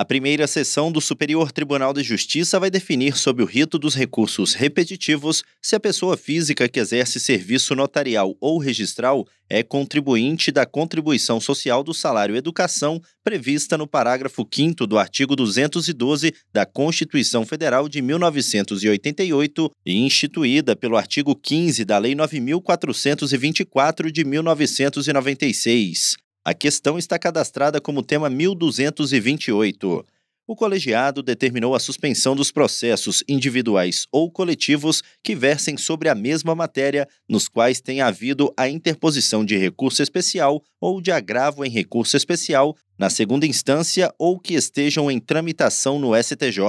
A primeira sessão do Superior Tribunal de Justiça vai definir, sob o rito dos recursos repetitivos, se a pessoa física que exerce serviço notarial ou registral é contribuinte da contribuição social do salário educação prevista no parágrafo 5 do artigo 212 da Constituição Federal de 1988 e instituída pelo artigo 15 da Lei 9424 de 1996. A questão está cadastrada como tema 1228. O colegiado determinou a suspensão dos processos individuais ou coletivos que versem sobre a mesma matéria, nos quais tenha havido a interposição de recurso especial ou de agravo em recurso especial na segunda instância ou que estejam em tramitação no STJ.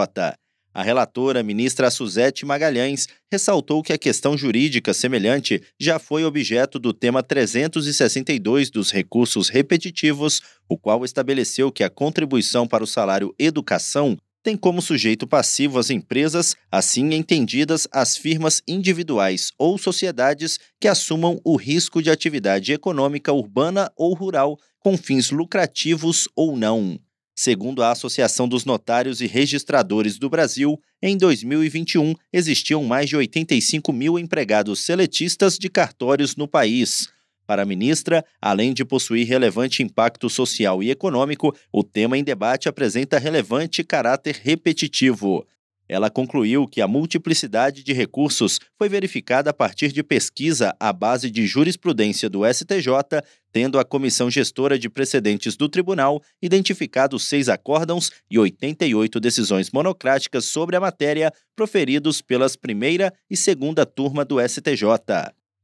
A relatora, ministra Suzete Magalhães, ressaltou que a questão jurídica semelhante já foi objeto do tema 362 dos recursos repetitivos, o qual estabeleceu que a contribuição para o salário educação tem como sujeito passivo as empresas, assim entendidas as firmas individuais ou sociedades que assumam o risco de atividade econômica urbana ou rural com fins lucrativos ou não. Segundo a Associação dos Notários e Registradores do Brasil, em 2021 existiam mais de 85 mil empregados seletistas de cartórios no país. Para a ministra, além de possuir relevante impacto social e econômico, o tema em debate apresenta relevante caráter repetitivo. Ela concluiu que a multiplicidade de recursos foi verificada a partir de pesquisa à base de jurisprudência do STJ, tendo a comissão gestora de precedentes do tribunal identificado seis acórdãos e 88 decisões monocráticas sobre a matéria proferidos pelas primeira e segunda turma do STJ.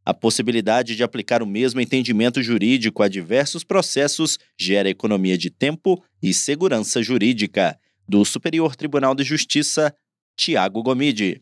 A possibilidade de aplicar o mesmo entendimento jurídico a diversos processos gera economia de tempo e segurança jurídica. Do Superior Tribunal de Justiça, Tiago Gomide.